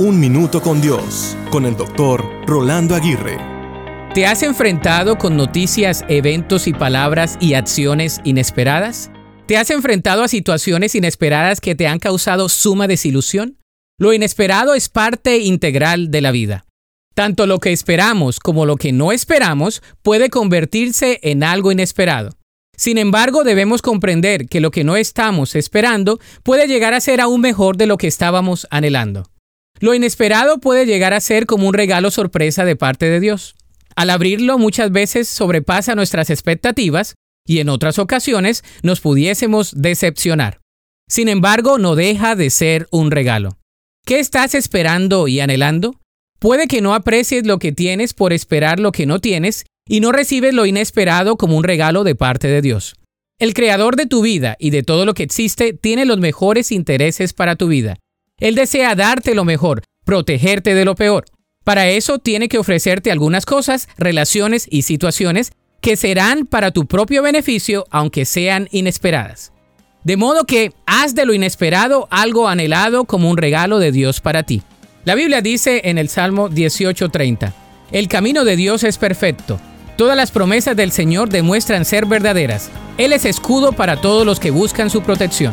Un Minuto con Dios, con el doctor Rolando Aguirre. ¿Te has enfrentado con noticias, eventos y palabras y acciones inesperadas? ¿Te has enfrentado a situaciones inesperadas que te han causado suma desilusión? Lo inesperado es parte integral de la vida. Tanto lo que esperamos como lo que no esperamos puede convertirse en algo inesperado. Sin embargo, debemos comprender que lo que no estamos esperando puede llegar a ser aún mejor de lo que estábamos anhelando. Lo inesperado puede llegar a ser como un regalo sorpresa de parte de Dios. Al abrirlo muchas veces sobrepasa nuestras expectativas y en otras ocasiones nos pudiésemos decepcionar. Sin embargo, no deja de ser un regalo. ¿Qué estás esperando y anhelando? Puede que no aprecies lo que tienes por esperar lo que no tienes y no recibes lo inesperado como un regalo de parte de Dios. El creador de tu vida y de todo lo que existe tiene los mejores intereses para tu vida él desea darte lo mejor, protegerte de lo peor. Para eso tiene que ofrecerte algunas cosas, relaciones y situaciones que serán para tu propio beneficio aunque sean inesperadas. De modo que haz de lo inesperado algo anhelado como un regalo de Dios para ti. La Biblia dice en el Salmo 18:30, El camino de Dios es perfecto. Todas las promesas del Señor demuestran ser verdaderas. Él es escudo para todos los que buscan su protección.